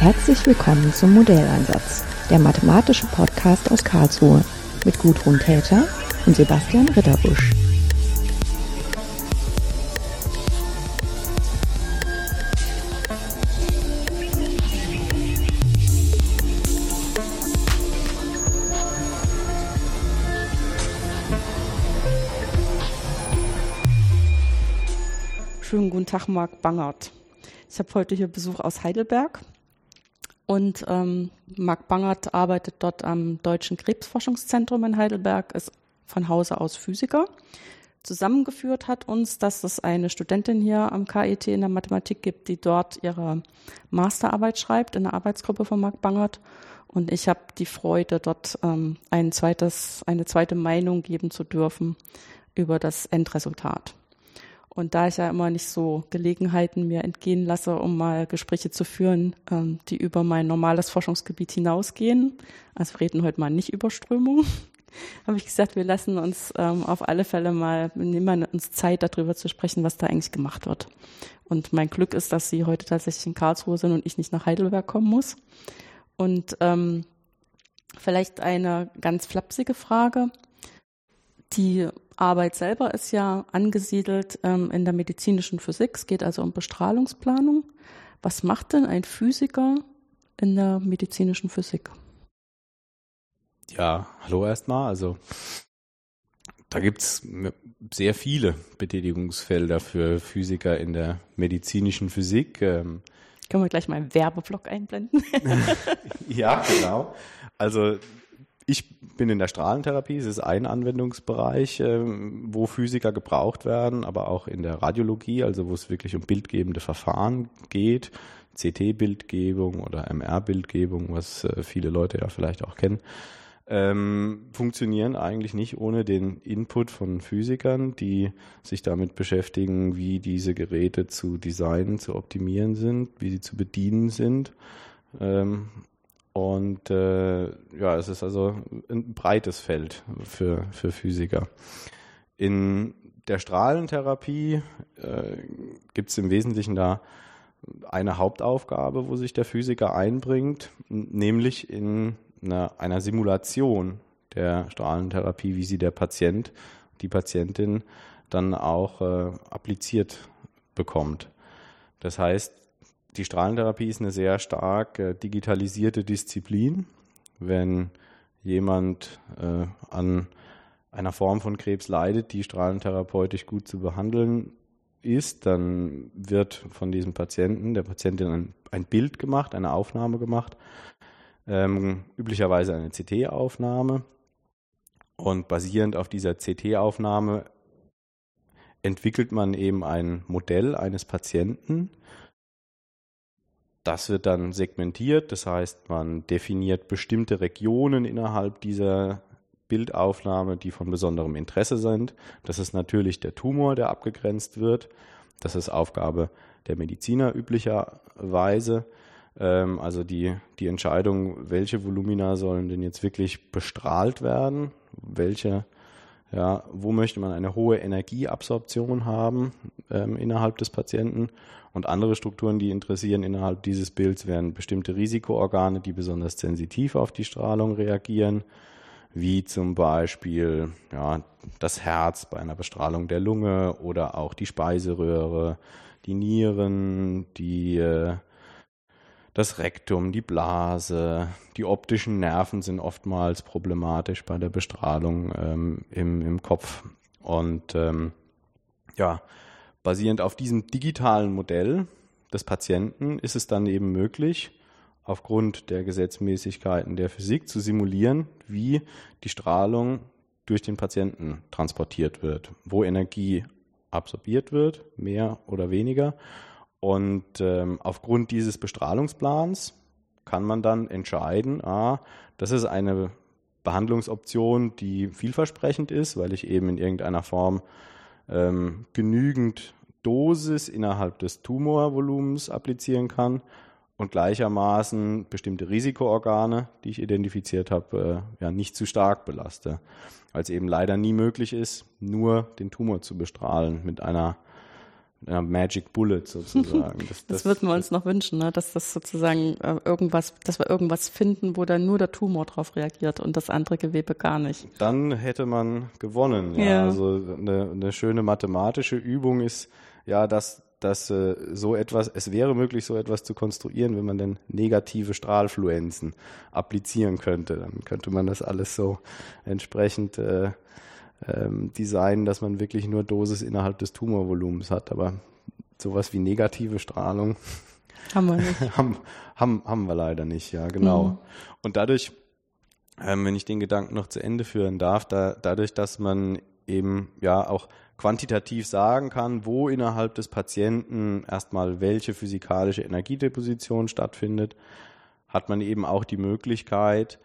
Herzlich willkommen zum Modelleinsatz, der mathematische Podcast aus Karlsruhe mit Gudrun Täter und Sebastian Ritterbusch. Schönen guten Tag, Marc Bangert. Ich habe heute hier Besuch aus Heidelberg und ähm, Marc Bangert arbeitet dort am Deutschen Krebsforschungszentrum in Heidelberg, ist von Hause aus Physiker. Zusammengeführt hat uns, dass es eine Studentin hier am KIT in der Mathematik gibt, die dort ihre Masterarbeit schreibt in der Arbeitsgruppe von Marc Bangert. Und ich habe die Freude, dort ähm, ein zweites, eine zweite Meinung geben zu dürfen über das Endresultat. Und da ich ja immer nicht so Gelegenheiten mir entgehen lasse, um mal Gespräche zu führen, ähm, die über mein normales Forschungsgebiet hinausgehen, also wir reden heute mal nicht über Strömung, habe ich gesagt, wir lassen uns ähm, auf alle Fälle mal, nehmen uns Zeit, darüber zu sprechen, was da eigentlich gemacht wird. Und mein Glück ist, dass Sie heute tatsächlich in Karlsruhe sind und ich nicht nach Heidelberg kommen muss. Und ähm, vielleicht eine ganz flapsige Frage. Die Arbeit selber ist ja angesiedelt ähm, in der medizinischen Physik. Es geht also um Bestrahlungsplanung. Was macht denn ein Physiker in der medizinischen Physik? Ja, hallo erstmal. Also da gibt es sehr viele Betätigungsfelder für Physiker in der medizinischen Physik. Ähm, Können wir gleich mal einen Werbeblock einblenden? ja, genau. Also ich bin in der Strahlentherapie, es ist ein Anwendungsbereich, ähm, wo Physiker gebraucht werden, aber auch in der Radiologie, also wo es wirklich um bildgebende Verfahren geht, CT-Bildgebung oder MR-Bildgebung, was äh, viele Leute ja vielleicht auch kennen, ähm, funktionieren eigentlich nicht ohne den Input von Physikern, die sich damit beschäftigen, wie diese Geräte zu designen, zu optimieren sind, wie sie zu bedienen sind. Ähm, und äh, ja, es ist also ein breites Feld für, für Physiker. In der Strahlentherapie äh, gibt es im Wesentlichen da eine Hauptaufgabe, wo sich der Physiker einbringt, nämlich in einer, einer Simulation der Strahlentherapie, wie sie der Patient, die Patientin dann auch äh, appliziert bekommt. Das heißt, die Strahlentherapie ist eine sehr stark äh, digitalisierte Disziplin. Wenn jemand äh, an einer Form von Krebs leidet, die strahlentherapeutisch gut zu behandeln ist, dann wird von diesem Patienten, der Patientin ein, ein Bild gemacht, eine Aufnahme gemacht, ähm, üblicherweise eine CT-Aufnahme. Und basierend auf dieser CT-Aufnahme entwickelt man eben ein Modell eines Patienten, das wird dann segmentiert, das heißt, man definiert bestimmte Regionen innerhalb dieser Bildaufnahme, die von besonderem Interesse sind. Das ist natürlich der Tumor, der abgegrenzt wird. Das ist Aufgabe der Mediziner üblicherweise. Ähm, also die, die Entscheidung, welche Volumina sollen denn jetzt wirklich bestrahlt werden, welche ja, wo möchte man eine hohe Energieabsorption haben ähm, innerhalb des Patienten? Und andere Strukturen, die interessieren innerhalb dieses Bilds, wären bestimmte Risikoorgane, die besonders sensitiv auf die Strahlung reagieren, wie zum Beispiel ja, das Herz bei einer Bestrahlung der Lunge oder auch die Speiseröhre, die Nieren, die äh, das Rektum, die Blase, die optischen Nerven sind oftmals problematisch bei der Bestrahlung ähm, im, im Kopf. Und ähm, ja, basierend auf diesem digitalen Modell des Patienten ist es dann eben möglich, aufgrund der Gesetzmäßigkeiten der Physik zu simulieren, wie die Strahlung durch den Patienten transportiert wird, wo Energie absorbiert wird, mehr oder weniger und ähm, aufgrund dieses Bestrahlungsplans kann man dann entscheiden, ah, das ist eine Behandlungsoption, die vielversprechend ist, weil ich eben in irgendeiner Form ähm, genügend Dosis innerhalb des Tumorvolumens applizieren kann und gleichermaßen bestimmte Risikoorgane, die ich identifiziert habe, äh, ja, nicht zu stark belaste. Weil es eben leider nie möglich ist, nur den Tumor zu bestrahlen mit einer einer Magic Bullet sozusagen. Das, das, das würden wir uns noch wünschen, ne? dass das sozusagen äh, irgendwas, dass wir irgendwas finden, wo dann nur der Tumor drauf reagiert und das andere Gewebe gar nicht. Dann hätte man gewonnen. Ja. ja. Also eine, eine schöne mathematische Übung ist ja, dass dass äh, so etwas, es wäre möglich, so etwas zu konstruieren, wenn man denn negative Strahlfluenzen applizieren könnte. Dann könnte man das alles so entsprechend äh, ähm, designen, dass man wirklich nur Dosis innerhalb des Tumorvolumens hat. Aber sowas wie negative Strahlung haben wir nicht. haben, haben, haben wir leider nicht, ja, genau. Mhm. Und dadurch, ähm, wenn ich den Gedanken noch zu Ende führen darf, da, dadurch, dass man eben ja auch quantitativ sagen kann, wo innerhalb des Patienten erstmal welche physikalische Energiedeposition stattfindet, hat man eben auch die Möglichkeit,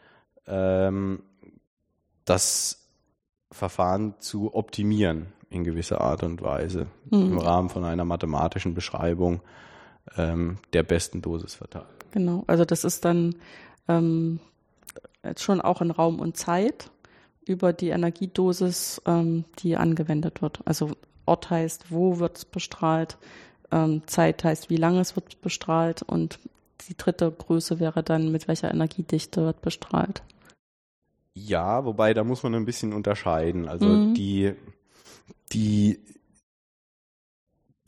ähm, das Verfahren zu optimieren in gewisser Art und Weise mhm. im Rahmen von einer mathematischen Beschreibung ähm, der besten Dosisverteilung. Genau, also das ist dann ähm, jetzt schon auch in Raum und Zeit über die Energiedosis, ähm, die angewendet wird. Also Ort heißt, wo wird es bestrahlt, ähm, Zeit heißt, wie lange es wird bestrahlt und die dritte Größe wäre dann, mit welcher Energiedichte wird bestrahlt. Ja, wobei da muss man ein bisschen unterscheiden. Also mhm. die, die,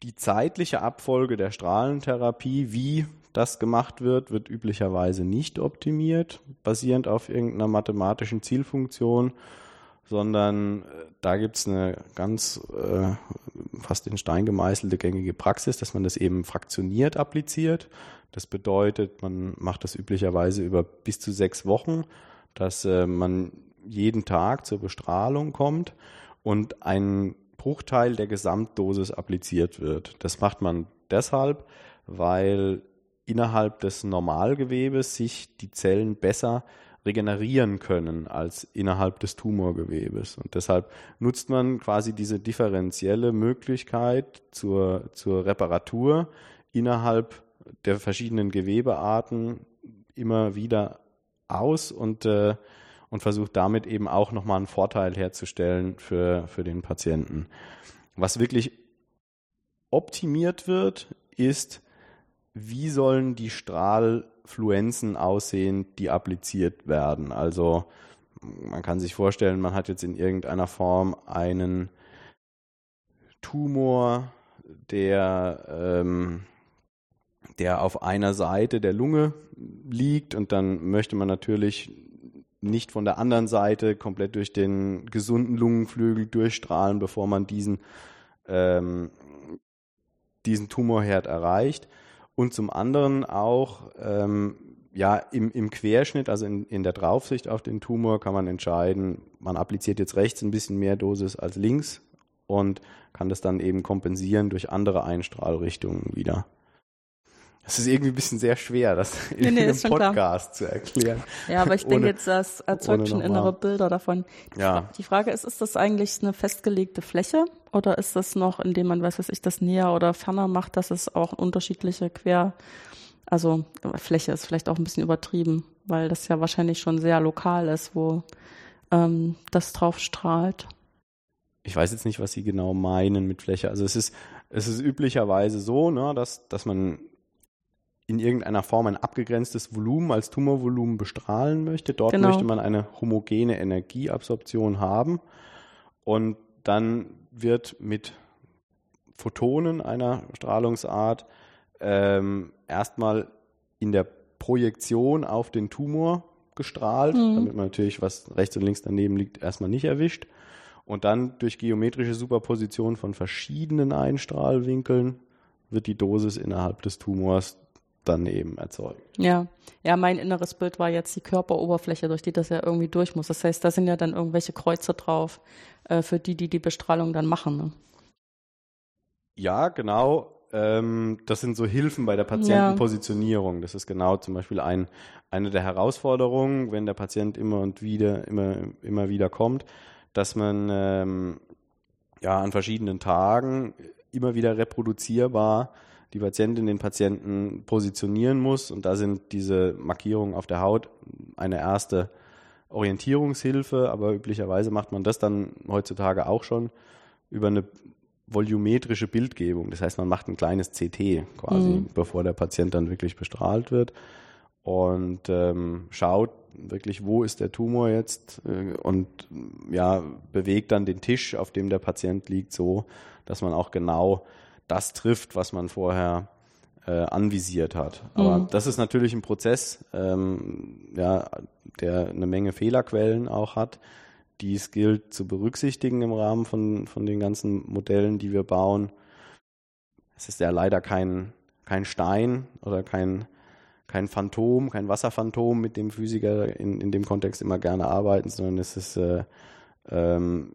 die zeitliche Abfolge der Strahlentherapie, wie das gemacht wird, wird üblicherweise nicht optimiert, basierend auf irgendeiner mathematischen Zielfunktion, sondern äh, da gibt es eine ganz äh, fast in Stein gemeißelte gängige Praxis, dass man das eben fraktioniert appliziert. Das bedeutet, man macht das üblicherweise über bis zu sechs Wochen, dass äh, man jeden Tag zur Bestrahlung kommt und ein Bruchteil der Gesamtdosis appliziert wird. Das macht man deshalb, weil innerhalb des Normalgewebes sich die Zellen besser regenerieren können als innerhalb des Tumorgewebes. Und deshalb nutzt man quasi diese differenzielle Möglichkeit zur, zur Reparatur innerhalb der verschiedenen Gewebearten immer wieder aus und, äh, und versucht damit eben auch nochmal einen Vorteil herzustellen für, für den Patienten. Was wirklich optimiert wird, ist wie sollen die Strahlfluenzen aussehen, die appliziert werden? Also man kann sich vorstellen, man hat jetzt in irgendeiner Form einen Tumor, der, ähm, der auf einer Seite der Lunge liegt und dann möchte man natürlich nicht von der anderen Seite komplett durch den gesunden Lungenflügel durchstrahlen, bevor man diesen, ähm, diesen Tumorherd erreicht, und zum anderen auch ähm, ja, im, im Querschnitt, also in, in der Draufsicht auf den Tumor, kann man entscheiden, man appliziert jetzt rechts ein bisschen mehr Dosis als links und kann das dann eben kompensieren durch andere Einstrahlrichtungen wieder. Das ist irgendwie ein bisschen sehr schwer, das in nee, einem Podcast zu erklären. Ja, aber ich ohne, denke jetzt, das erzeugt schon innere Bilder davon. Ja. Die Frage ist, ist das eigentlich eine festgelegte Fläche oder ist das noch, indem man, weiß was ich, das näher oder ferner macht, dass es auch unterschiedliche Quer, also Fläche ist vielleicht auch ein bisschen übertrieben, weil das ja wahrscheinlich schon sehr lokal ist, wo ähm, das drauf strahlt. Ich weiß jetzt nicht, was Sie genau meinen mit Fläche. Also es ist, es ist üblicherweise so, ne, dass, dass man in irgendeiner Form ein abgegrenztes Volumen als Tumorvolumen bestrahlen möchte. Dort genau. möchte man eine homogene Energieabsorption haben. Und dann wird mit Photonen einer Strahlungsart ähm, erstmal in der Projektion auf den Tumor gestrahlt, mhm. damit man natürlich, was rechts und links daneben liegt, erstmal nicht erwischt. Und dann durch geometrische Superposition von verschiedenen Einstrahlwinkeln wird die Dosis innerhalb des Tumors dann eben erzeugt. Ja, ja, mein inneres Bild war jetzt die Körperoberfläche, durch die das ja irgendwie durch muss. Das heißt, da sind ja dann irgendwelche Kreuze drauf, äh, für die, die die Bestrahlung dann machen. Ne? Ja, genau. Ähm, das sind so Hilfen bei der Patientenpositionierung. Das ist genau zum Beispiel ein, eine der Herausforderungen, wenn der Patient immer und wieder, immer, immer wieder kommt, dass man ähm, ja an verschiedenen Tagen immer wieder reproduzierbar die Patientin den Patienten positionieren muss. Und da sind diese Markierungen auf der Haut eine erste Orientierungshilfe, aber üblicherweise macht man das dann heutzutage auch schon über eine volumetrische Bildgebung. Das heißt, man macht ein kleines CT quasi, mhm. bevor der Patient dann wirklich bestrahlt wird und ähm, schaut wirklich, wo ist der Tumor jetzt äh, und ja, bewegt dann den Tisch, auf dem der Patient liegt, so, dass man auch genau das trifft, was man vorher äh, anvisiert hat. Aber mhm. das ist natürlich ein Prozess, ähm, ja, der eine Menge Fehlerquellen auch hat, die es gilt zu berücksichtigen im Rahmen von, von den ganzen Modellen, die wir bauen. Es ist ja leider kein, kein Stein oder kein, kein Phantom, kein Wasserphantom, mit dem Physiker in, in dem Kontext immer gerne arbeiten, sondern es ist äh, ähm,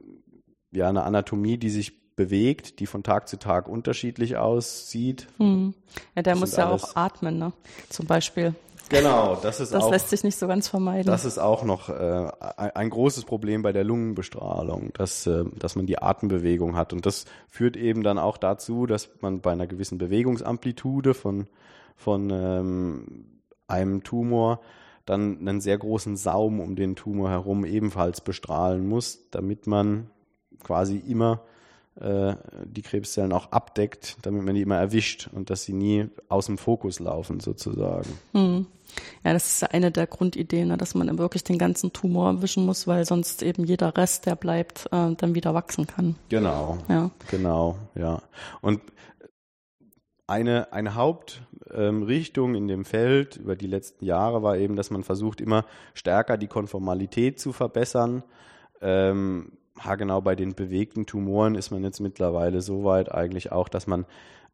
ja eine Anatomie, die sich bewegt, die von Tag zu Tag unterschiedlich aussieht. Hm. Ja, der das muss ja auch atmen, ne? Zum Beispiel. Genau, das ist das auch. Das lässt sich nicht so ganz vermeiden. Das ist auch noch äh, ein großes Problem bei der Lungenbestrahlung, dass, äh, dass man die Atembewegung hat. Und das führt eben dann auch dazu, dass man bei einer gewissen Bewegungsamplitude von, von ähm, einem Tumor dann einen sehr großen Saum um den Tumor herum ebenfalls bestrahlen muss, damit man quasi immer die Krebszellen auch abdeckt, damit man die immer erwischt und dass sie nie aus dem Fokus laufen sozusagen. Hm. Ja, das ist eine der Grundideen, ne, dass man wirklich den ganzen Tumor erwischen muss, weil sonst eben jeder Rest, der bleibt, äh, dann wieder wachsen kann. Genau. Ja. Genau, ja. Und eine, eine Hauptrichtung ähm, in dem Feld über die letzten Jahre war eben, dass man versucht, immer stärker die Konformalität zu verbessern. Ähm, haargenau bei den bewegten Tumoren ist man jetzt mittlerweile so weit eigentlich auch, dass man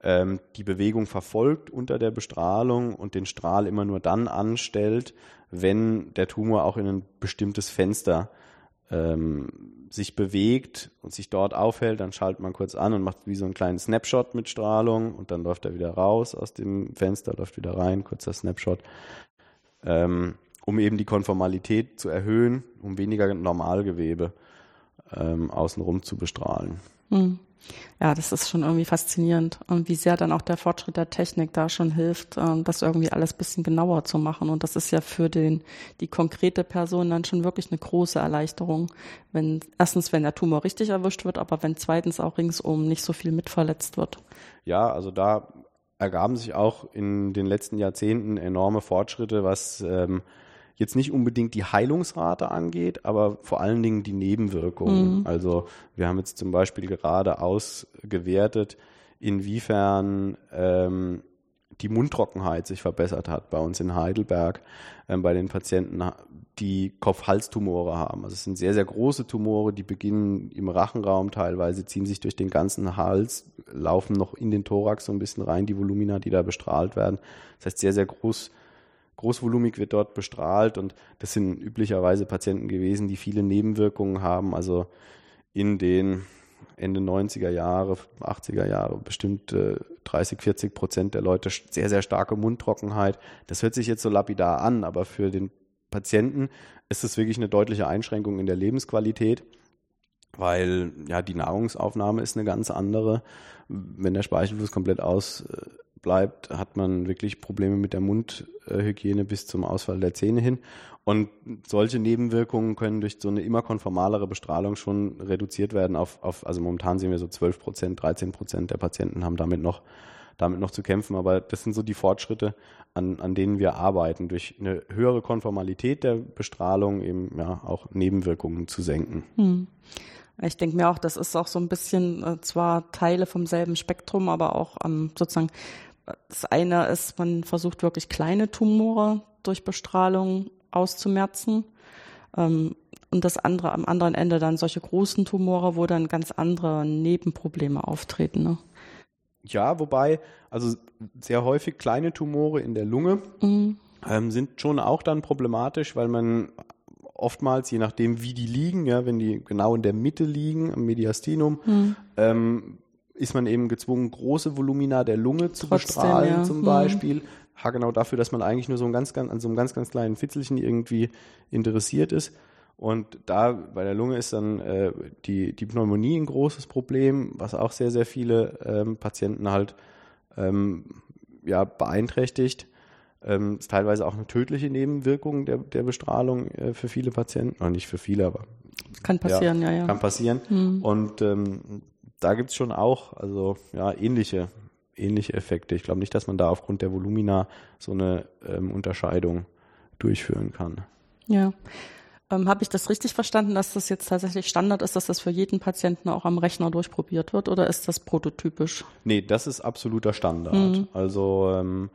ähm, die Bewegung verfolgt unter der Bestrahlung und den Strahl immer nur dann anstellt, wenn der Tumor auch in ein bestimmtes Fenster ähm, sich bewegt und sich dort aufhält, dann schaltet man kurz an und macht wie so einen kleinen Snapshot mit Strahlung und dann läuft er wieder raus aus dem Fenster, läuft wieder rein, kurzer Snapshot, ähm, um eben die Konformalität zu erhöhen, um weniger Normalgewebe ähm, außenrum zu bestrahlen. Hm. Ja, das ist schon irgendwie faszinierend und wie sehr dann auch der Fortschritt der Technik da schon hilft, ähm, das irgendwie alles bisschen genauer zu machen. Und das ist ja für den, die konkrete Person dann schon wirklich eine große Erleichterung, wenn, erstens, wenn der Tumor richtig erwischt wird, aber wenn zweitens auch ringsum nicht so viel mitverletzt wird. Ja, also da ergaben sich auch in den letzten Jahrzehnten enorme Fortschritte, was ähm, jetzt nicht unbedingt die Heilungsrate angeht, aber vor allen Dingen die Nebenwirkungen. Mhm. Also wir haben jetzt zum Beispiel gerade ausgewertet, inwiefern ähm, die Mundtrockenheit sich verbessert hat bei uns in Heidelberg, ähm, bei den Patienten, die Kopf-Hals-Tumore haben. Also es sind sehr, sehr große Tumore, die beginnen im Rachenraum teilweise, ziehen sich durch den ganzen Hals, laufen noch in den Thorax so ein bisschen rein, die Volumina, die da bestrahlt werden. Das heißt, sehr, sehr groß großvolumig wird dort bestrahlt und das sind üblicherweise Patienten gewesen, die viele Nebenwirkungen haben. Also in den Ende 90er Jahre, 80er Jahre bestimmt äh, 30, 40 Prozent der Leute sehr, sehr starke Mundtrockenheit. Das hört sich jetzt so lapidar an, aber für den Patienten ist es wirklich eine deutliche Einschränkung in der Lebensqualität, weil ja die Nahrungsaufnahme ist eine ganz andere. Wenn der Speichelfluss komplett aus äh, bleibt, hat man wirklich Probleme mit der Mundhygiene bis zum Ausfall der Zähne hin. Und solche Nebenwirkungen können durch so eine immer konformalere Bestrahlung schon reduziert werden auf, auf also momentan sehen wir so 12 Prozent, 13 Prozent der Patienten haben damit noch, damit noch zu kämpfen. Aber das sind so die Fortschritte, an, an denen wir arbeiten, durch eine höhere Konformalität der Bestrahlung eben ja auch Nebenwirkungen zu senken. Hm. Ich denke mir auch, das ist auch so ein bisschen äh, zwar Teile vom selben Spektrum, aber auch ähm, sozusagen das eine ist, man versucht wirklich kleine Tumore durch Bestrahlung auszumerzen. Ähm, und das andere am anderen Ende dann solche großen Tumore, wo dann ganz andere Nebenprobleme auftreten. Ne? Ja, wobei, also sehr häufig kleine Tumore in der Lunge mhm. ähm, sind schon auch dann problematisch, weil man oftmals, je nachdem wie die liegen, ja, wenn die genau in der Mitte liegen, am Mediastinum, mhm. ähm, ist man eben gezwungen, große Volumina der Lunge zu Trotzdem, bestrahlen, ja. zum mhm. Beispiel. Mhm. Ha, genau dafür, dass man eigentlich nur so ein ganz, ganz, an so einem ganz, ganz kleinen Fitzelchen irgendwie interessiert ist. Und da bei der Lunge ist dann äh, die, die Pneumonie ein großes Problem, was auch sehr, sehr viele ähm, Patienten halt ähm, ja, beeinträchtigt. Ähm, ist teilweise auch eine tödliche Nebenwirkung der, der Bestrahlung äh, für viele Patienten. Oder nicht für viele, aber kann passieren, ja, ja. ja. Kann passieren. Mhm. Und ähm, da gibt es schon auch also ja, ähnliche, ähnliche Effekte. Ich glaube nicht, dass man da aufgrund der Volumina so eine ähm, Unterscheidung durchführen kann. Ja. Ähm, Habe ich das richtig verstanden, dass das jetzt tatsächlich Standard ist, dass das für jeden Patienten auch am Rechner durchprobiert wird oder ist das prototypisch? Nee, das ist absoluter Standard. Mhm. Also ähm,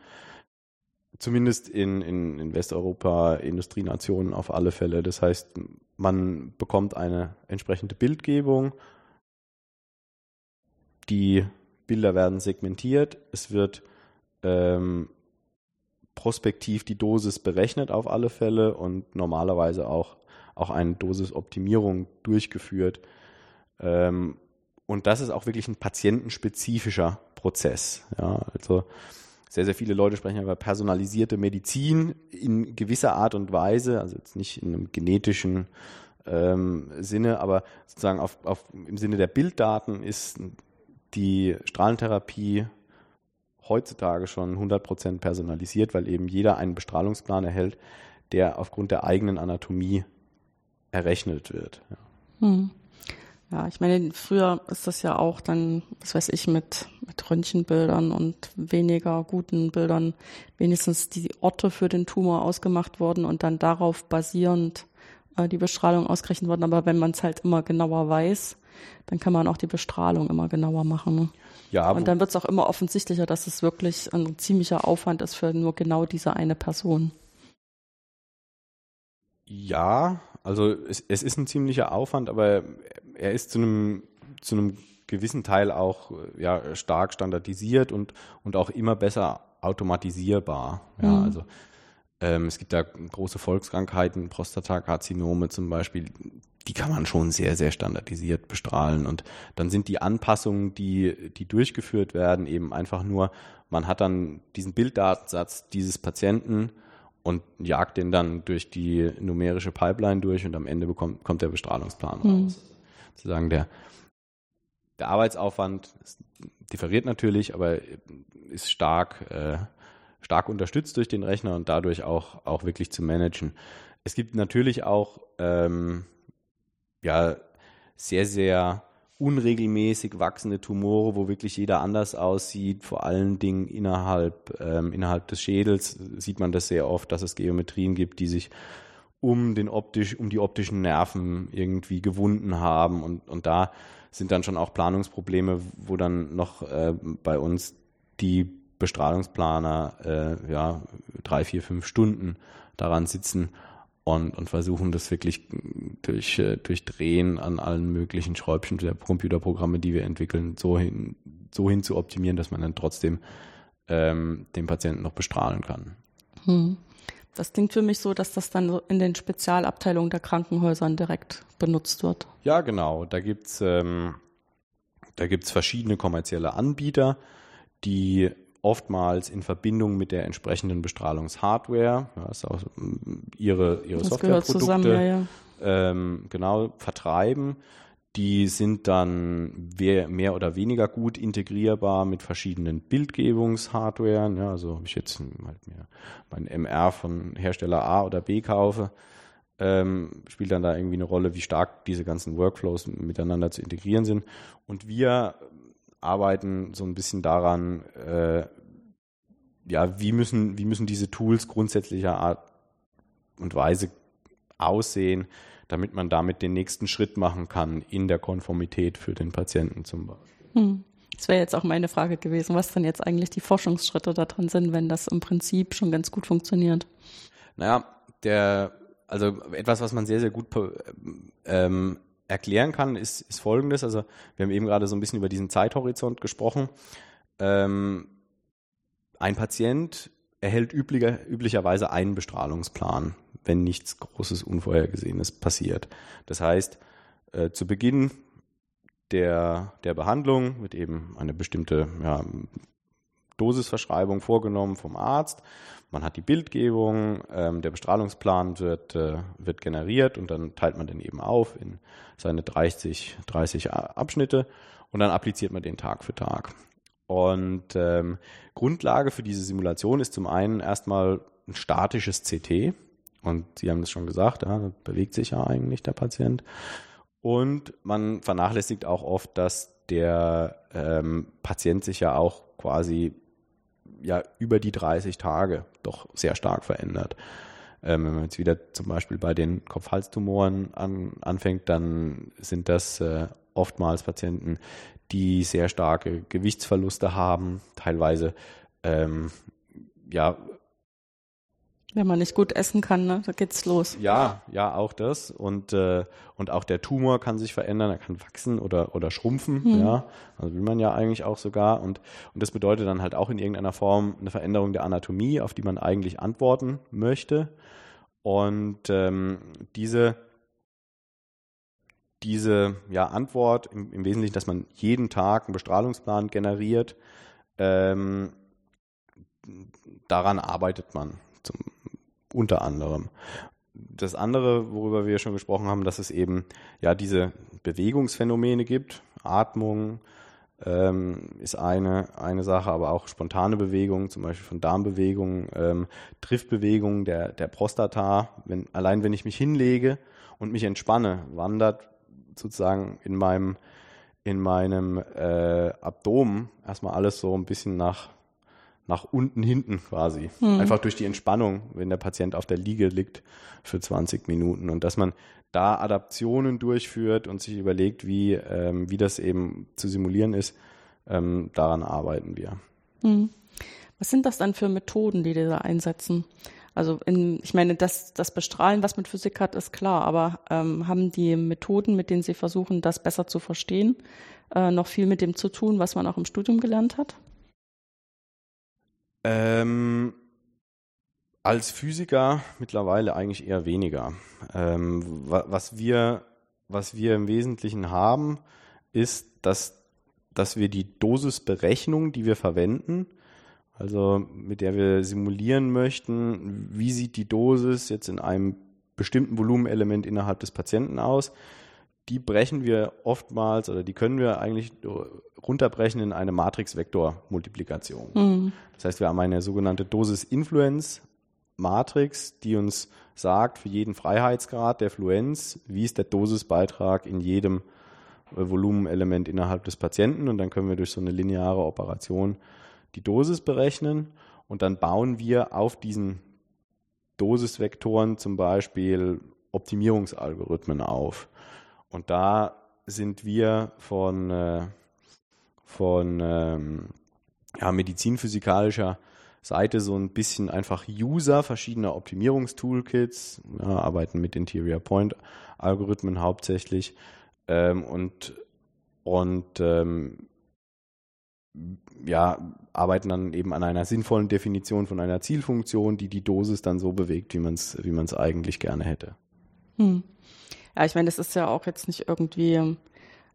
zumindest in, in, in Westeuropa, Industrienationen auf alle Fälle. Das heißt, man bekommt eine entsprechende Bildgebung. Die Bilder werden segmentiert. Es wird ähm, prospektiv die Dosis berechnet auf alle Fälle und normalerweise auch, auch eine Dosisoptimierung durchgeführt. Ähm, und das ist auch wirklich ein patientenspezifischer Prozess. Ja, also sehr, sehr viele Leute sprechen über personalisierte Medizin in gewisser Art und Weise, also jetzt nicht in einem genetischen ähm, Sinne, aber sozusagen auf, auf, im Sinne der Bilddaten ist die Strahlentherapie heutzutage schon 100% personalisiert, weil eben jeder einen Bestrahlungsplan erhält, der aufgrund der eigenen Anatomie errechnet wird. Ja. Hm. Ja, ich meine, früher ist das ja auch dann, was weiß ich, mit, mit Röntgenbildern und weniger guten Bildern wenigstens die Orte für den Tumor ausgemacht worden und dann darauf basierend äh, die Bestrahlung ausgerechnet worden. Aber wenn man es halt immer genauer weiß, dann kann man auch die Bestrahlung immer genauer machen. Ne? Ja, und dann wird es auch immer offensichtlicher, dass es wirklich ein ziemlicher Aufwand ist für nur genau diese eine Person. Ja, also es, es ist ein ziemlicher Aufwand, aber er ist zu einem, zu einem gewissen Teil auch ja, stark standardisiert und, und auch immer besser automatisierbar. Ja, mhm. also ähm, es gibt da große Volkskrankheiten, Prostatakarzinome zum Beispiel, die kann man schon sehr, sehr standardisiert bestrahlen. Und dann sind die Anpassungen, die, die durchgeführt werden, eben einfach nur, man hat dann diesen Bilddatensatz dieses Patienten und jagt den dann durch die numerische Pipeline durch und am Ende bekommt, kommt der Bestrahlungsplan mhm. raus. Sozusagen der, der Arbeitsaufwand differiert natürlich, aber ist stark, äh, stark unterstützt durch den Rechner und dadurch auch, auch wirklich zu managen. Es gibt natürlich auch ähm, ja, sehr, sehr unregelmäßig wachsende Tumore, wo wirklich jeder anders aussieht, vor allen Dingen innerhalb, ähm, innerhalb des Schädels sieht man das sehr oft, dass es Geometrien gibt, die sich um den optisch, um die optischen Nerven irgendwie gewunden haben. Und, und da sind dann schon auch Planungsprobleme, wo dann noch äh, bei uns die Bestrahlungsplaner äh, ja drei, vier, fünf Stunden daran sitzen und, und versuchen das wirklich durch, äh, durch Drehen an allen möglichen Schräubchen der Computerprogramme, die wir entwickeln, so hin, so hin zu optimieren, dass man dann trotzdem ähm, den Patienten noch bestrahlen kann. Hm. Das klingt für mich so, dass das dann in den Spezialabteilungen der Krankenhäusern direkt benutzt wird. Ja, genau. Da gibt's ähm, da gibt's verschiedene kommerzielle Anbieter, die oftmals in Verbindung mit der entsprechenden Bestrahlungshardware, ja, ist auch ihre, ihre Softwareprodukte, ja, ja. ähm, genau, vertreiben. Die sind dann mehr oder weniger gut integrierbar mit verschiedenen Bildgebungshardware. Ja, also ob ich jetzt halt mir mein MR von Hersteller A oder B kaufe, ähm, spielt dann da irgendwie eine Rolle, wie stark diese ganzen Workflows miteinander zu integrieren sind. Und wir arbeiten so ein bisschen daran, äh, ja, wie müssen, wie müssen diese Tools grundsätzlicher Art und Weise aussehen, damit man damit den nächsten Schritt machen kann in der Konformität für den Patienten zum Beispiel. Hm. Das wäre jetzt auch meine Frage gewesen, was denn jetzt eigentlich die Forschungsschritte da drin sind, wenn das im Prinzip schon ganz gut funktioniert. Naja, der, also etwas, was man sehr, sehr gut ähm, erklären kann, ist, ist folgendes. Also wir haben eben gerade so ein bisschen über diesen Zeithorizont gesprochen. Ähm, ein Patient erhält üblicher, üblicherweise einen Bestrahlungsplan, wenn nichts Großes, Unvorhergesehenes passiert. Das heißt, äh, zu Beginn der, der Behandlung wird eben eine bestimmte ja, Dosisverschreibung vorgenommen vom Arzt. Man hat die Bildgebung, ähm, der Bestrahlungsplan wird, äh, wird generiert und dann teilt man den eben auf in seine 30, 30 Abschnitte und dann appliziert man den Tag für Tag. Und ähm, Grundlage für diese Simulation ist zum einen erstmal ein statisches CT. Und Sie haben es schon gesagt, ja, bewegt sich ja eigentlich der Patient. Und man vernachlässigt auch oft, dass der ähm, Patient sich ja auch quasi ja über die 30 Tage doch sehr stark verändert. Ähm, wenn man jetzt wieder zum Beispiel bei den Kopf-Hals-Tumoren an, anfängt, dann sind das äh, oftmals Patienten, die sehr starke Gewichtsverluste haben, teilweise ähm, ja wenn man nicht gut essen kann, ne, da geht's los. Ja, ja, auch das. Und, äh, und auch der Tumor kann sich verändern, er kann wachsen oder, oder schrumpfen, hm. ja. Also will man ja eigentlich auch sogar. Und, und das bedeutet dann halt auch in irgendeiner Form eine Veränderung der Anatomie, auf die man eigentlich antworten möchte. Und ähm, diese, diese ja, Antwort im, im Wesentlichen, dass man jeden Tag einen Bestrahlungsplan generiert, ähm, daran arbeitet man zum, unter anderem. Das andere, worüber wir schon gesprochen haben, dass es eben ja diese Bewegungsphänomene gibt. Atmung ähm, ist eine, eine Sache, aber auch spontane Bewegungen, zum Beispiel von Darmbewegungen, ähm, Triftbewegungen der, der Prostata. Wenn, allein wenn ich mich hinlege und mich entspanne, wandert sozusagen in meinem in meinem äh, Abdomen erstmal alles so ein bisschen nach nach unten hinten quasi. Mhm. Einfach durch die Entspannung, wenn der Patient auf der Liege liegt für 20 Minuten und dass man da Adaptionen durchführt und sich überlegt, wie, ähm, wie das eben zu simulieren ist, ähm, daran arbeiten wir. Mhm. Was sind das dann für Methoden, die die da einsetzen? Also in, ich meine, das, das Bestrahlen, was mit Physik hat, ist klar, aber ähm, haben die Methoden, mit denen Sie versuchen, das besser zu verstehen, äh, noch viel mit dem zu tun, was man auch im Studium gelernt hat? Ähm, als Physiker mittlerweile eigentlich eher weniger. Ähm, was wir, was wir im Wesentlichen haben, ist, dass, dass wir die Dosisberechnung, die wir verwenden, also mit der wir simulieren möchten, wie sieht die Dosis jetzt in einem bestimmten Volumenelement innerhalb des Patienten aus, die brechen wir oftmals oder die können wir eigentlich runterbrechen in eine Matrix-Vektor-Multiplikation. Mhm. Das heißt, wir haben eine sogenannte Dosis-Influence-Matrix, die uns sagt, für jeden Freiheitsgrad der Fluenz, wie ist der Dosisbeitrag in jedem äh, Volumenelement innerhalb des Patienten. Und dann können wir durch so eine lineare Operation die Dosis berechnen. Und dann bauen wir auf diesen Dosisvektoren zum Beispiel Optimierungsalgorithmen auf. Und da sind wir von, äh, von ähm, ja, medizinphysikalischer Seite so ein bisschen einfach User verschiedener Optimierungstoolkits, ja, arbeiten mit Interior Point Algorithmen hauptsächlich ähm, und, und ähm, ja, arbeiten dann eben an einer sinnvollen Definition von einer Zielfunktion, die die Dosis dann so bewegt, wie man es wie eigentlich gerne hätte. Hm. Ja, ich meine, das ist ja auch jetzt nicht irgendwie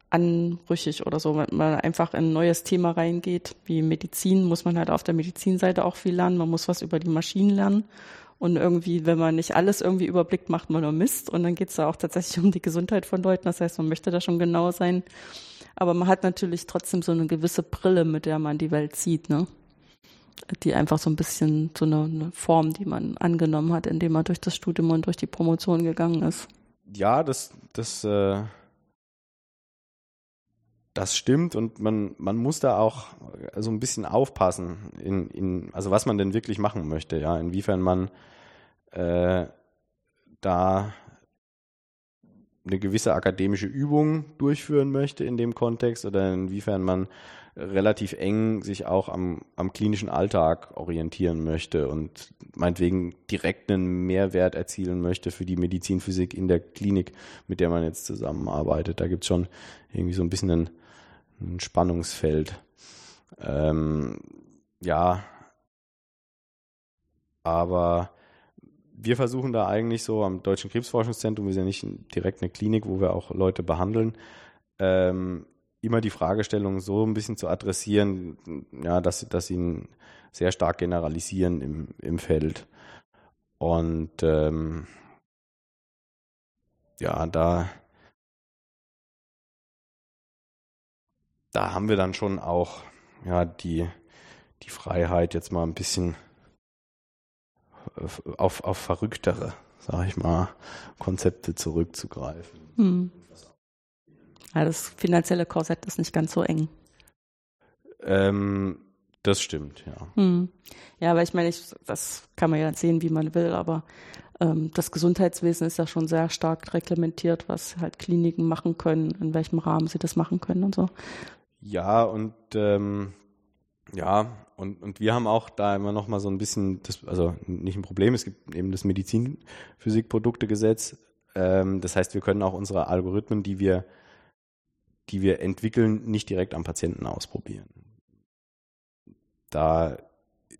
anrüchig oder so, wenn man einfach in ein neues Thema reingeht, wie Medizin, muss man halt auf der Medizinseite auch viel lernen. Man muss was über die Maschinen lernen. Und irgendwie, wenn man nicht alles irgendwie überblickt, macht man nur Mist. Und dann geht es da auch tatsächlich um die Gesundheit von Leuten. Das heißt, man möchte da schon genau sein. Aber man hat natürlich trotzdem so eine gewisse Brille, mit der man die Welt sieht, ne? Die einfach so ein bisschen so eine, eine Form, die man angenommen hat, indem man durch das Studium und durch die Promotion gegangen ist ja, das, das, äh, das stimmt und man, man muss da auch so ein bisschen aufpassen, in, in, also was man denn wirklich machen möchte, ja, inwiefern man äh, da eine gewisse akademische Übung durchführen möchte in dem Kontext oder inwiefern man relativ eng sich auch am, am klinischen Alltag orientieren möchte und meinetwegen direkt einen Mehrwert erzielen möchte für die Medizinphysik in der Klinik, mit der man jetzt zusammenarbeitet. Da gibt es schon irgendwie so ein bisschen ein, ein Spannungsfeld. Ähm, ja, aber wir versuchen da eigentlich so am Deutschen Krebsforschungszentrum, wir sind ja nicht direkt eine Klinik, wo wir auch Leute behandeln, ähm, immer die Fragestellung so ein bisschen zu adressieren, ja, dass, dass sie ihn sehr stark generalisieren im, im Feld. Und ähm, ja, da, da haben wir dann schon auch ja, die, die Freiheit, jetzt mal ein bisschen auf, auf verrücktere, sag ich mal, Konzepte zurückzugreifen. Hm. Ja, das finanzielle Korsett ist nicht ganz so eng. Ähm, das stimmt, ja. Hm. Ja, aber ich meine, ich, das kann man ja sehen, wie man will, aber ähm, das Gesundheitswesen ist ja schon sehr stark reglementiert, was halt Kliniken machen können, in welchem Rahmen sie das machen können und so. Ja, und ähm, ja, und, und wir haben auch da immer noch mal so ein bisschen, das, also nicht ein Problem, es gibt eben das Medizinphysikproduktegesetz. Ähm, das heißt, wir können auch unsere Algorithmen, die wir, die wir entwickeln, nicht direkt am Patienten ausprobieren. Da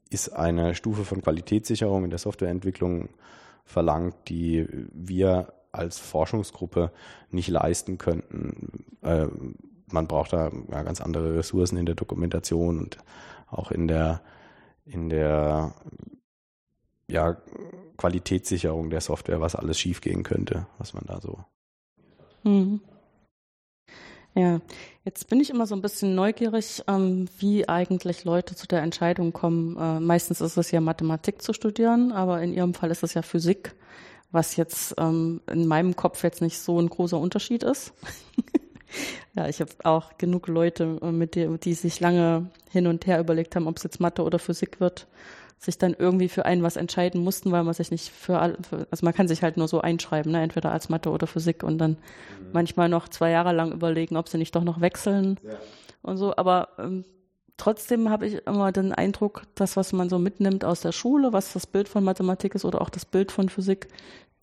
ist eine Stufe von Qualitätssicherung in der Softwareentwicklung verlangt, die wir als Forschungsgruppe nicht leisten könnten. Äh, man braucht da ganz andere Ressourcen in der Dokumentation und auch in der, in der ja, Qualitätssicherung der Software, was alles schiefgehen könnte, was man da so. Mhm. Ja, jetzt bin ich immer so ein bisschen neugierig, ähm, wie eigentlich Leute zu der Entscheidung kommen. Äh, meistens ist es ja Mathematik zu studieren, aber in Ihrem Fall ist es ja Physik, was jetzt ähm, in meinem Kopf jetzt nicht so ein großer Unterschied ist. Ja, ich habe auch genug Leute, äh, mit der, die sich lange hin und her überlegt haben, ob es jetzt Mathe oder Physik wird, sich dann irgendwie für ein was entscheiden mussten, weil man sich nicht für, all, für also man kann sich halt nur so einschreiben, ne? entweder als Mathe oder Physik und dann mhm. manchmal noch zwei Jahre lang überlegen, ob sie nicht doch noch wechseln ja. und so. Aber ähm, trotzdem habe ich immer den Eindruck, dass was man so mitnimmt aus der Schule, was das Bild von Mathematik ist oder auch das Bild von Physik,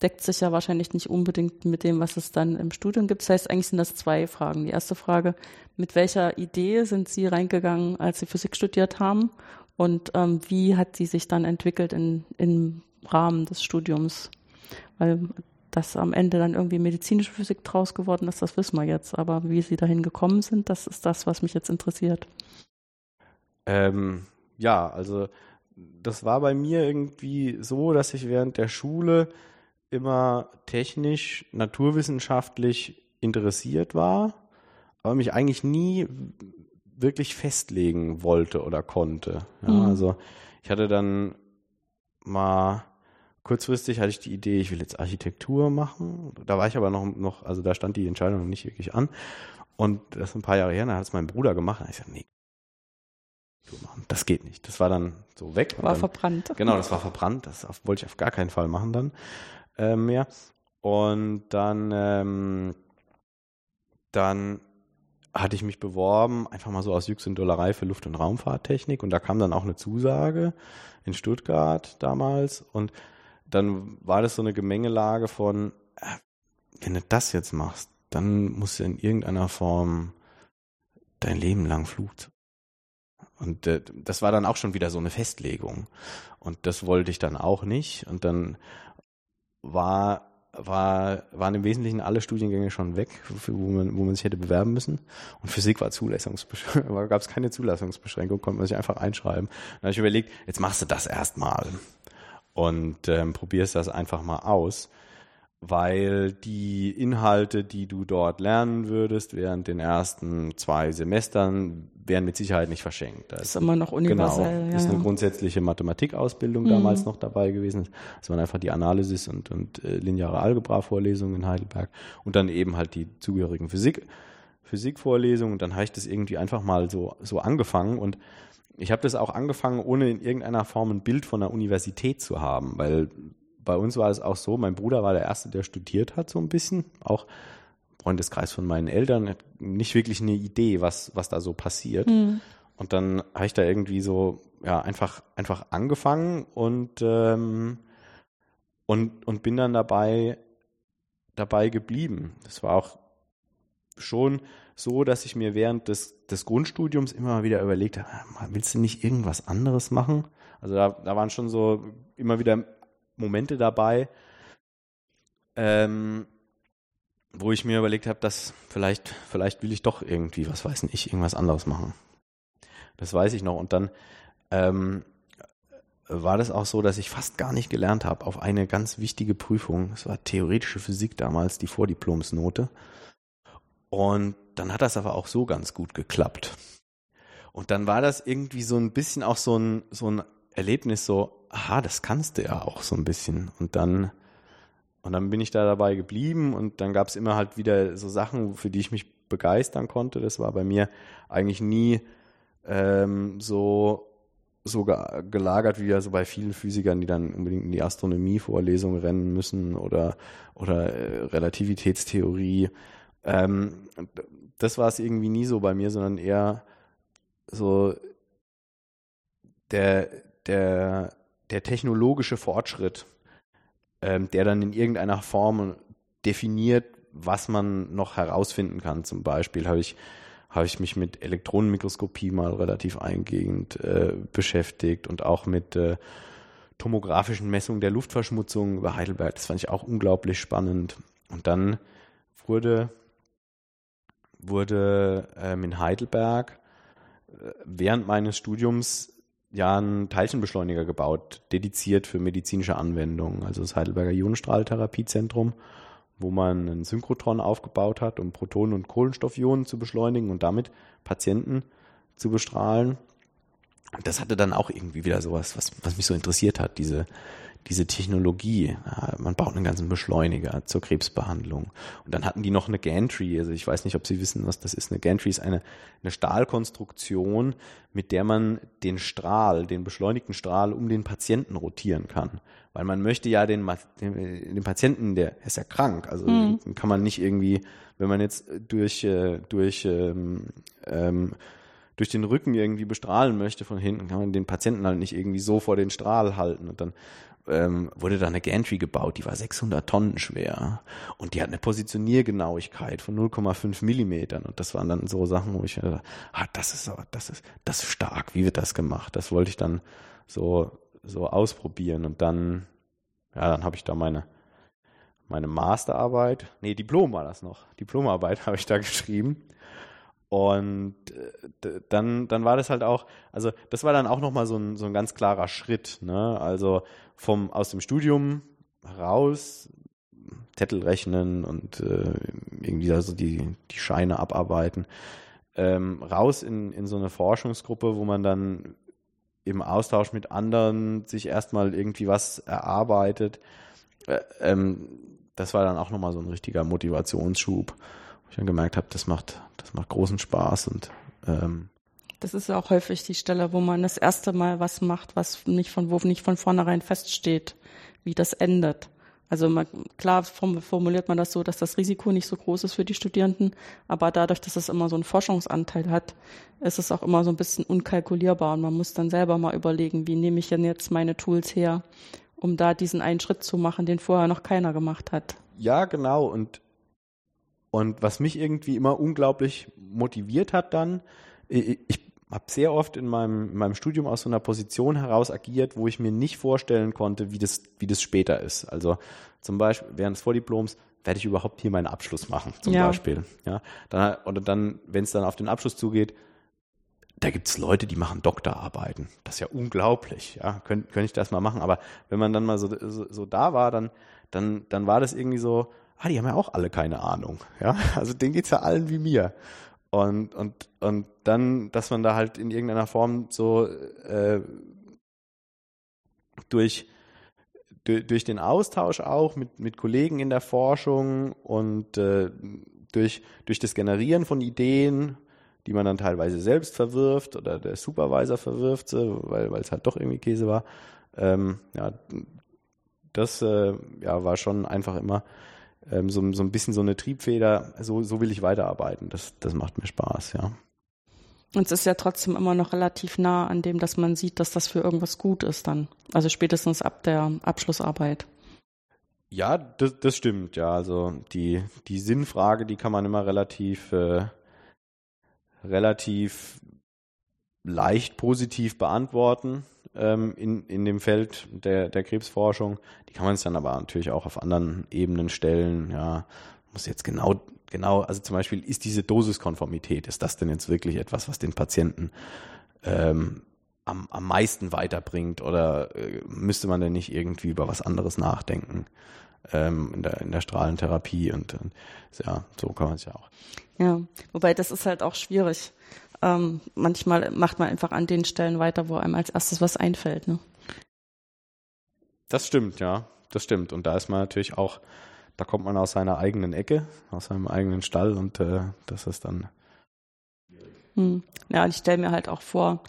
deckt sich ja wahrscheinlich nicht unbedingt mit dem, was es dann im Studium gibt. Das heißt, eigentlich sind das zwei Fragen. Die erste Frage, mit welcher Idee sind Sie reingegangen, als Sie Physik studiert haben? Und ähm, wie hat sie sich dann entwickelt in, im Rahmen des Studiums? Weil dass am Ende dann irgendwie medizinische Physik draus geworden ist, das wissen wir jetzt. Aber wie Sie dahin gekommen sind, das ist das, was mich jetzt interessiert. Ähm, ja, also das war bei mir irgendwie so, dass ich während der Schule immer technisch, naturwissenschaftlich interessiert war, aber mich eigentlich nie wirklich festlegen wollte oder konnte. Ja, mhm. Also ich hatte dann mal kurzfristig hatte ich die Idee, ich will jetzt Architektur machen. Da war ich aber noch, noch also da stand die Entscheidung noch nicht wirklich an. Und das ist ein paar Jahre her, da hat es mein Bruder gemacht. Und ich sagte, nee, das geht nicht. Das war dann so weg. War dann, verbrannt. Genau, das war verbrannt. Das wollte ich auf gar keinen Fall machen dann äh, mehr. Und dann, ähm, dann hatte ich mich beworben, einfach mal so aus Jux und Dollerei für Luft- und Raumfahrttechnik. Und da kam dann auch eine Zusage in Stuttgart damals. Und dann war das so eine Gemengelage von, äh, wenn du das jetzt machst, dann musst du in irgendeiner Form dein Leben lang Flugzeug. Und äh, das war dann auch schon wieder so eine Festlegung. Und das wollte ich dann auch nicht. Und dann war, war, waren im Wesentlichen alle Studiengänge schon weg, wo man, wo man sich hätte bewerben müssen. Und Physik war Zulassungsbeschränkung, gab es keine Zulassungsbeschränkung, konnte man sich einfach einschreiben. Dann habe ich überlegt, jetzt machst du das erstmal und ähm, probierst das einfach mal aus weil die Inhalte, die du dort lernen würdest während den ersten zwei Semestern, wären mit Sicherheit nicht verschenkt. Das ist immer noch universell. Genau, ist eine grundsätzliche Mathematikausbildung mhm. damals noch dabei gewesen. Das waren einfach die Analysis und, und äh, lineare Algebra-Vorlesungen in Heidelberg und dann eben halt die zugehörigen Physik, Physikvorlesungen. Und dann habe ich das irgendwie einfach mal so, so angefangen und ich habe das auch angefangen, ohne in irgendeiner Form ein Bild von der Universität zu haben, weil bei uns war es auch so, mein Bruder war der Erste, der studiert hat, so ein bisschen. Auch Freundeskreis von meinen Eltern, hat nicht wirklich eine Idee, was, was da so passiert. Mhm. Und dann habe ich da irgendwie so, ja, einfach, einfach angefangen und, ähm, und, und bin dann dabei, dabei geblieben. Das war auch schon so, dass ich mir während des, des Grundstudiums immer wieder überlegt habe, ah, willst du nicht irgendwas anderes machen? Also da, da waren schon so immer wieder Momente dabei, ähm, wo ich mir überlegt habe, dass vielleicht, vielleicht will ich doch irgendwie, was weiß ich, irgendwas anderes machen. Das weiß ich noch. Und dann ähm, war das auch so, dass ich fast gar nicht gelernt habe auf eine ganz wichtige Prüfung. Es war theoretische Physik damals, die Vordiplomsnote. Und dann hat das aber auch so ganz gut geklappt. Und dann war das irgendwie so ein bisschen auch so ein, so ein Erlebnis, so, aha, das kannst du ja auch so ein bisschen. Und dann, und dann bin ich da dabei geblieben und dann gab es immer halt wieder so Sachen, für die ich mich begeistern konnte. Das war bei mir eigentlich nie ähm, so so gelagert wie ja so bei vielen Physikern, die dann unbedingt in die Astronomie-Vorlesung rennen müssen oder, oder äh, Relativitätstheorie. Ähm, das war es irgendwie nie so bei mir, sondern eher so der, der, der technologische Fortschritt, ähm, der dann in irgendeiner Form definiert, was man noch herausfinden kann. Zum Beispiel habe ich habe ich mich mit Elektronenmikroskopie mal relativ eingehend äh, beschäftigt und auch mit äh, tomografischen Messungen der Luftverschmutzung über Heidelberg. Das fand ich auch unglaublich spannend. Und dann wurde, wurde ähm, in Heidelberg äh, während meines Studiums ja ein Teilchenbeschleuniger gebaut, dediziert für medizinische Anwendungen, also das Heidelberger Ionenstrahltherapiezentrum wo man einen Synchrotron aufgebaut hat, um Protonen und Kohlenstoffionen zu beschleunigen und damit Patienten zu bestrahlen. Das hatte dann auch irgendwie wieder sowas, was, was mich so interessiert hat, diese, diese Technologie. Man baut einen ganzen Beschleuniger zur Krebsbehandlung. Und dann hatten die noch eine Gantry. Also ich weiß nicht, ob Sie wissen, was das ist. Eine Gantry ist eine, eine Stahlkonstruktion, mit der man den Strahl, den beschleunigten Strahl um den Patienten rotieren kann. Weil man möchte ja den, den, den Patienten, der ist ja krank. Also mhm. kann man nicht irgendwie, wenn man jetzt durch, äh, durch ähm, ähm, durch den Rücken irgendwie bestrahlen möchte von hinten, kann man den Patienten halt nicht irgendwie so vor den Strahl halten. Und dann ähm, wurde da eine Gantry gebaut, die war 600 Tonnen schwer und die hat eine Positioniergenauigkeit von 0,5 Millimetern und das waren dann so Sachen, wo ich dachte, ah, das ist aber, das ist, das ist stark, wie wird das gemacht? Das wollte ich dann so, so ausprobieren und dann, ja, dann habe ich da meine, meine Masterarbeit, nee, Diplom war das noch, Diplomarbeit habe ich da geschrieben und äh, dann, dann war das halt auch, also das war dann auch nochmal so ein, so ein ganz klarer Schritt. Ne? Also vom, aus dem Studium raus, Zettel rechnen und äh, irgendwie also die, die Scheine abarbeiten, ähm, raus in, in so eine Forschungsgruppe, wo man dann im Austausch mit anderen sich erstmal irgendwie was erarbeitet. Äh, ähm, das war dann auch nochmal so ein richtiger Motivationsschub, wo ich dann gemerkt habe, das macht, das macht großen Spaß und ähm, das ist ja auch häufig die Stelle, wo man das erste Mal was macht, was nicht von, wo nicht von vornherein feststeht, wie das endet. Also man, klar formuliert man das so, dass das Risiko nicht so groß ist für die Studierenden, aber dadurch, dass es immer so einen Forschungsanteil hat, ist es auch immer so ein bisschen unkalkulierbar und man muss dann selber mal überlegen, wie nehme ich denn jetzt meine Tools her, um da diesen einen Schritt zu machen, den vorher noch keiner gemacht hat. Ja, genau. Und und was mich irgendwie immer unglaublich motiviert hat dann, ich, habe sehr oft in meinem, in meinem Studium aus so einer Position heraus agiert, wo ich mir nicht vorstellen konnte, wie das, wie das später ist. Also zum Beispiel während des Vordiploms werde ich überhaupt hier meinen Abschluss machen, zum ja. Beispiel. Ja, dann, oder dann, wenn es dann auf den Abschluss zugeht, da gibt es Leute, die machen Doktorarbeiten. Das ist ja unglaublich. Ja, könnte könnt ich das mal machen. Aber wenn man dann mal so, so, so da war, dann, dann, dann war das irgendwie so, ah, die haben ja auch alle keine Ahnung. Ja, also denen geht's ja allen wie mir. Und, und, und dann, dass man da halt in irgendeiner Form so äh, durch, durch, den Austausch auch mit, mit Kollegen in der Forschung und äh, durch, durch das Generieren von Ideen, die man dann teilweise selbst verwirft oder der Supervisor verwirft, weil weil es halt doch irgendwie Käse war. Ähm, ja, das äh, ja, war schon einfach immer ähm, so, so ein bisschen so eine Triebfeder, so, so will ich weiterarbeiten. Das, das macht mir Spaß, ja. Und es ist ja trotzdem immer noch relativ nah an dem, dass man sieht, dass das für irgendwas gut ist dann. Also spätestens ab der Abschlussarbeit. Ja, das, das stimmt, ja. Also die, die Sinnfrage, die kann man immer relativ, äh, relativ leicht positiv beantworten ähm, in, in dem Feld der, der Krebsforschung. Die kann man sich dann aber natürlich auch auf anderen Ebenen stellen. Ja, muss jetzt genau, genau, also zum Beispiel ist diese Dosiskonformität, ist das denn jetzt wirklich etwas, was den Patienten ähm, am, am meisten weiterbringt oder äh, müsste man denn nicht irgendwie über was anderes nachdenken? Ähm, in, der, in der Strahlentherapie und, und ja, so kann man es ja auch. Ja, wobei das ist halt auch schwierig. Ähm, manchmal macht man einfach an den Stellen weiter, wo einem als erstes was einfällt. Ne? Das stimmt, ja, das stimmt. Und da ist man natürlich auch da kommt man aus seiner eigenen Ecke, aus seinem eigenen Stall und äh, das ist dann. Hm. Ja, ich stelle mir halt auch vor,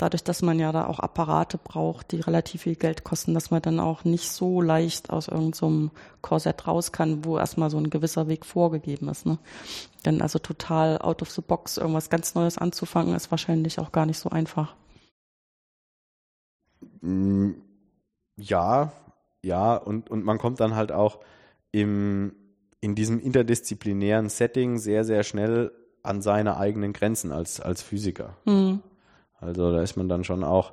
dadurch, dass man ja da auch Apparate braucht, die relativ viel Geld kosten, dass man dann auch nicht so leicht aus irgendeinem so Korsett raus kann, wo erstmal so ein gewisser Weg vorgegeben ist. Ne? Denn also total out of the box irgendwas ganz Neues anzufangen, ist wahrscheinlich auch gar nicht so einfach. Mm, ja, ja, und, und man kommt dann halt auch im, in diesem interdisziplinären Setting sehr, sehr schnell an seine eigenen Grenzen als, als Physiker. Mhm. Also da ist man dann schon auch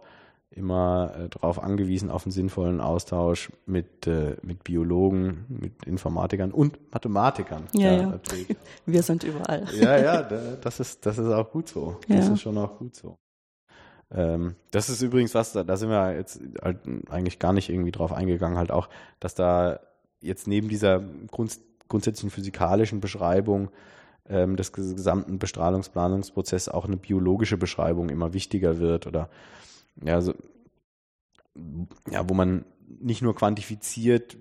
immer äh, darauf angewiesen, auf einen sinnvollen Austausch mit, äh, mit Biologen, mit Informatikern und Mathematikern. Ja, ja. ja. Wir sind überall. Ja, ja, das ist, das ist auch gut so. Das ja. ist schon auch gut so. Ähm, das ist übrigens was, da, da sind wir jetzt halt eigentlich gar nicht irgendwie drauf eingegangen, halt auch, dass da jetzt neben dieser Grund, grundsätzlichen physikalischen Beschreibung ähm, des gesamten Bestrahlungsplanungsprozesses auch eine biologische Beschreibung immer wichtiger wird oder ja, so, ja, wo man nicht nur quantifiziert,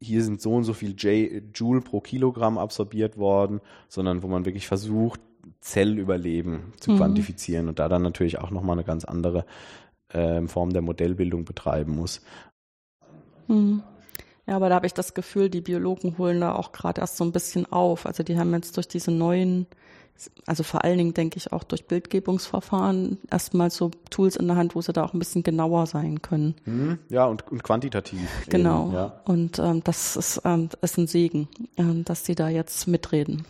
hier sind so und so viel J, Joule pro Kilogramm absorbiert worden, sondern wo man wirklich versucht, Zellüberleben zu mhm. quantifizieren und da dann natürlich auch nochmal eine ganz andere äh, Form der Modellbildung betreiben muss. Mhm. Ja, aber da habe ich das Gefühl, die Biologen holen da auch gerade erst so ein bisschen auf. Also die haben jetzt durch diese neuen, also vor allen Dingen denke ich auch durch Bildgebungsverfahren erstmal so Tools in der Hand, wo sie da auch ein bisschen genauer sein können. Mhm. Ja, und, und quantitativ. Genau. Eben, ja. Und ähm, das ist, ähm, ist ein Segen, ähm, dass sie da jetzt mitreden.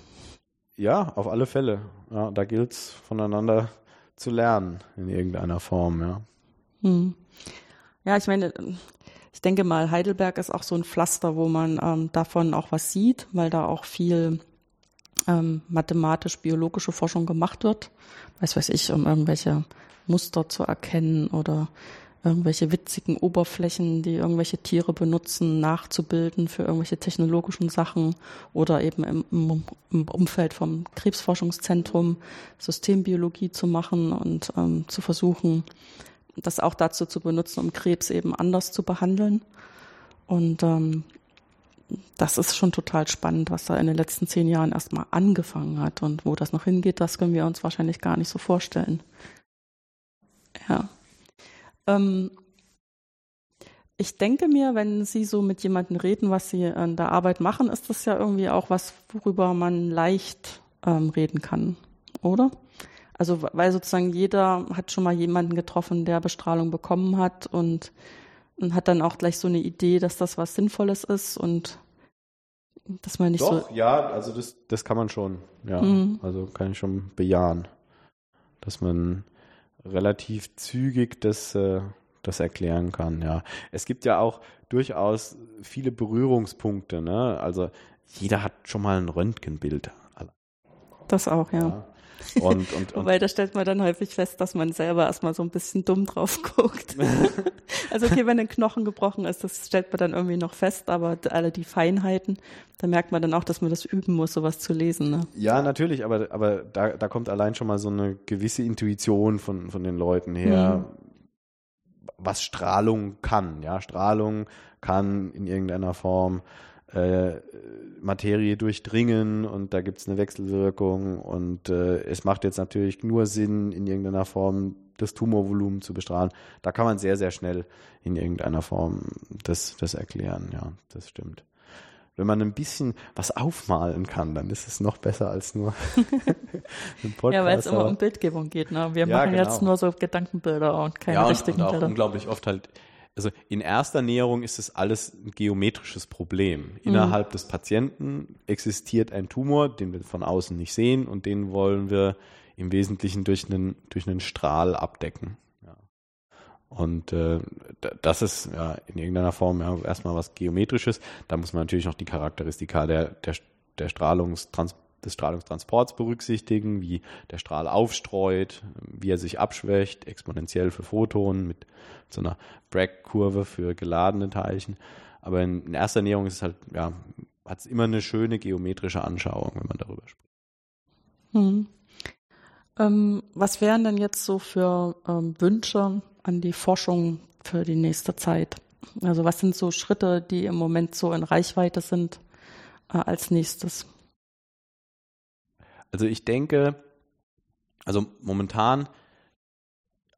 Ja, auf alle Fälle. Ja, da gilt es voneinander zu lernen in irgendeiner Form, ja. Hm. Ja, ich meine, ich denke mal, Heidelberg ist auch so ein Pflaster, wo man ähm, davon auch was sieht, weil da auch viel ähm, mathematisch-biologische Forschung gemacht wird. Weiß weiß ich, um irgendwelche Muster zu erkennen oder irgendwelche witzigen Oberflächen, die irgendwelche Tiere benutzen, nachzubilden für irgendwelche technologischen Sachen oder eben im, im Umfeld vom Krebsforschungszentrum Systembiologie zu machen und ähm, zu versuchen, das auch dazu zu benutzen, um Krebs eben anders zu behandeln. Und ähm, das ist schon total spannend, was da in den letzten zehn Jahren erstmal angefangen hat. Und wo das noch hingeht, das können wir uns wahrscheinlich gar nicht so vorstellen. Ja. Ähm, ich denke mir, wenn Sie so mit jemandem reden, was Sie an der Arbeit machen, ist das ja irgendwie auch was, worüber man leicht ähm, reden kann, oder? Also weil sozusagen jeder hat schon mal jemanden getroffen, der Bestrahlung bekommen hat und, und hat dann auch gleich so eine Idee, dass das was Sinnvolles ist und dass man nicht Doch, so. ja, also das, das kann man schon, ja. Mhm. Also kann ich schon bejahen, dass man relativ zügig das, äh, das erklären kann, ja. Es gibt ja auch durchaus viele Berührungspunkte, ne? Also jeder hat schon mal ein Röntgenbild. Das auch, ja. ja. Und, und, und Wobei, da stellt man dann häufig fest, dass man selber erstmal so ein bisschen dumm drauf guckt. also okay, wenn ein Knochen gebrochen ist, das stellt man dann irgendwie noch fest, aber alle die Feinheiten, da merkt man dann auch, dass man das üben muss, sowas zu lesen. Ne? Ja, natürlich, aber, aber da, da kommt allein schon mal so eine gewisse Intuition von, von den Leuten her, mhm. was Strahlung kann. Ja, Strahlung kann in irgendeiner Form äh, Materie durchdringen und da gibt es eine Wechselwirkung und äh, es macht jetzt natürlich nur Sinn, in irgendeiner Form das Tumorvolumen zu bestrahlen. Da kann man sehr, sehr schnell in irgendeiner Form das, das erklären, ja, das stimmt. Wenn man ein bisschen was aufmalen kann, dann ist es noch besser als nur ein Podcast. Ja, weil es immer um Bildgebung geht. Ne? Wir ja, machen genau. jetzt nur so Gedankenbilder und keine ja, richtigen und auch Bilder. unglaublich oft halt also in erster Näherung ist es alles ein geometrisches Problem. Mhm. Innerhalb des Patienten existiert ein Tumor, den wir von außen nicht sehen und den wollen wir im Wesentlichen durch einen, durch einen Strahl abdecken. Ja. Und äh, das ist ja in irgendeiner Form ja erstmal was Geometrisches. Da muss man natürlich noch die Charakteristika der, der, der Strahlungstrans des Strahlungstransports berücksichtigen, wie der Strahl aufstreut, wie er sich abschwächt, exponentiell für Photonen mit so einer Bragg-Kurve für geladene Teilchen. Aber in, in erster Näherung ist es halt, ja, hat es immer eine schöne geometrische Anschauung, wenn man darüber spricht. Hm. Ähm, was wären denn jetzt so für ähm, Wünsche an die Forschung für die nächste Zeit? Also was sind so Schritte, die im Moment so in Reichweite sind, äh, als nächstes? Also ich denke, also momentan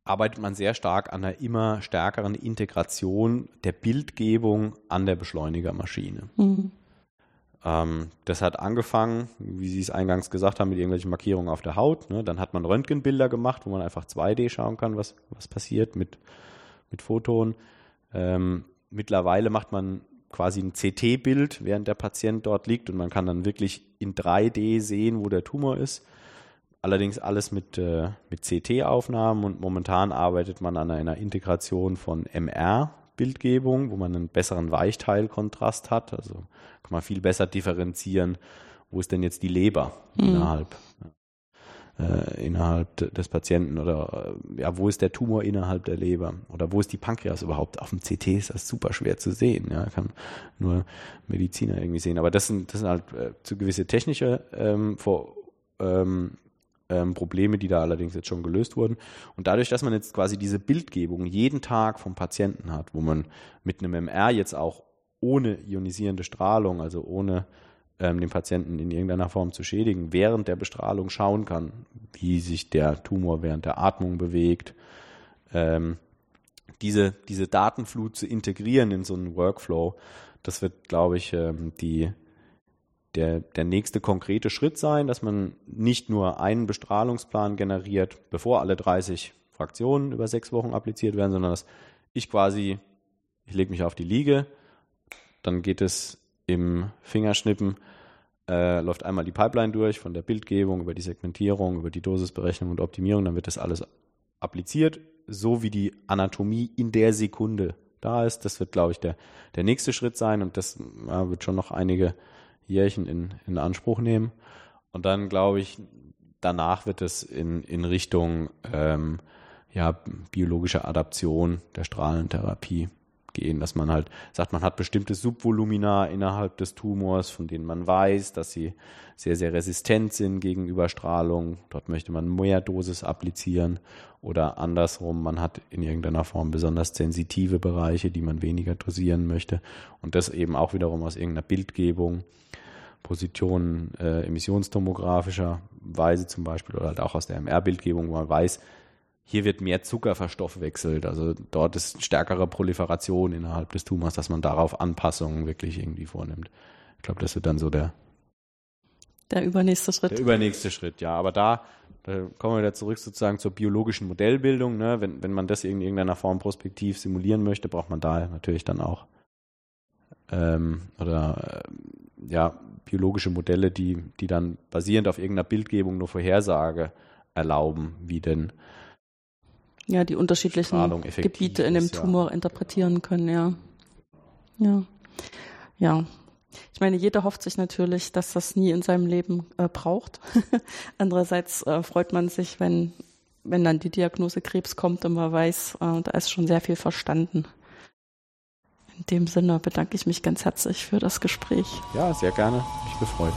arbeitet man sehr stark an einer immer stärkeren Integration der Bildgebung an der Beschleunigermaschine. Mhm. Ähm, das hat angefangen, wie Sie es eingangs gesagt haben, mit irgendwelchen Markierungen auf der Haut. Ne? Dann hat man Röntgenbilder gemacht, wo man einfach 2D schauen kann, was, was passiert mit, mit Photon. Ähm, mittlerweile macht man quasi ein CT-Bild, während der Patient dort liegt und man kann dann wirklich in 3D sehen, wo der Tumor ist. Allerdings alles mit, äh, mit CT-Aufnahmen und momentan arbeitet man an einer Integration von MR-Bildgebung, wo man einen besseren Weichteilkontrast hat. Also kann man viel besser differenzieren, wo ist denn jetzt die Leber mhm. innerhalb, äh, innerhalb des Patienten oder äh, ja, wo ist der Tumor innerhalb der Leber oder wo ist die Pankreas überhaupt? Auf dem CT ist das super schwer zu sehen. Ja, kann nur Mediziner irgendwie sehen. Aber das sind, das sind halt äh, zu gewisse technische ähm, vor, ähm, ähm, Probleme, die da allerdings jetzt schon gelöst wurden. Und dadurch, dass man jetzt quasi diese Bildgebung jeden Tag vom Patienten hat, wo man mit einem MR jetzt auch ohne ionisierende Strahlung, also ohne ähm, den Patienten in irgendeiner Form zu schädigen, während der Bestrahlung schauen kann, wie sich der Tumor während der Atmung bewegt, ähm, diese, diese Datenflut zu integrieren in so einen Workflow, das wird, glaube ich, ähm, die, der, der nächste konkrete Schritt sein, dass man nicht nur einen Bestrahlungsplan generiert, bevor alle 30 Fraktionen über sechs Wochen appliziert werden, sondern dass ich quasi, ich lege mich auf die Liege, dann geht es im Fingerschnippen, äh, läuft einmal die Pipeline durch von der Bildgebung über die Segmentierung, über die Dosisberechnung und Optimierung, dann wird das alles appliziert, so wie die Anatomie in der Sekunde da ist. Das wird, glaube ich, der, der nächste Schritt sein und das ja, wird schon noch einige Jährchen in, in Anspruch nehmen. Und dann glaube ich, danach wird es in, in Richtung ähm, ja, biologische Adaption der Strahlentherapie gehen, dass man halt sagt, man hat bestimmte Subvolumina innerhalb des Tumors, von denen man weiß, dass sie sehr, sehr resistent sind gegenüber Strahlung. Dort möchte man mehr Dosis applizieren oder andersrum, man hat in irgendeiner Form besonders sensitive Bereiche, die man weniger dosieren möchte und das eben auch wiederum aus irgendeiner Bildgebung. Positionen äh, emissionstomografischer Weise zum Beispiel oder halt auch aus der MR-Bildgebung, wo man weiß, hier wird mehr Zucker verstoffwechselt, also dort ist stärkere Proliferation innerhalb des Tumors, dass man darauf Anpassungen wirklich irgendwie vornimmt. Ich glaube, das wird dann so der der übernächste Schritt. Der übernächste Schritt, ja. Aber da, da kommen wir wieder zurück sozusagen zur biologischen Modellbildung. Ne? Wenn, wenn man das in irgendeiner Form prospektiv simulieren möchte, braucht man da natürlich dann auch ähm, oder äh, ja biologische Modelle, die, die dann basierend auf irgendeiner Bildgebung nur Vorhersage erlauben, wie denn ja, die unterschiedlichen Gebiete in dem Tumor ja. interpretieren können, ja. Ja. Ja. Ich meine, jeder hofft sich natürlich, dass das nie in seinem Leben äh, braucht. Andererseits äh, freut man sich, wenn, wenn dann die Diagnose Krebs kommt und man weiß, äh, da ist schon sehr viel verstanden. In dem Sinne bedanke ich mich ganz herzlich für das Gespräch. Ja, sehr gerne. Mich gefreut.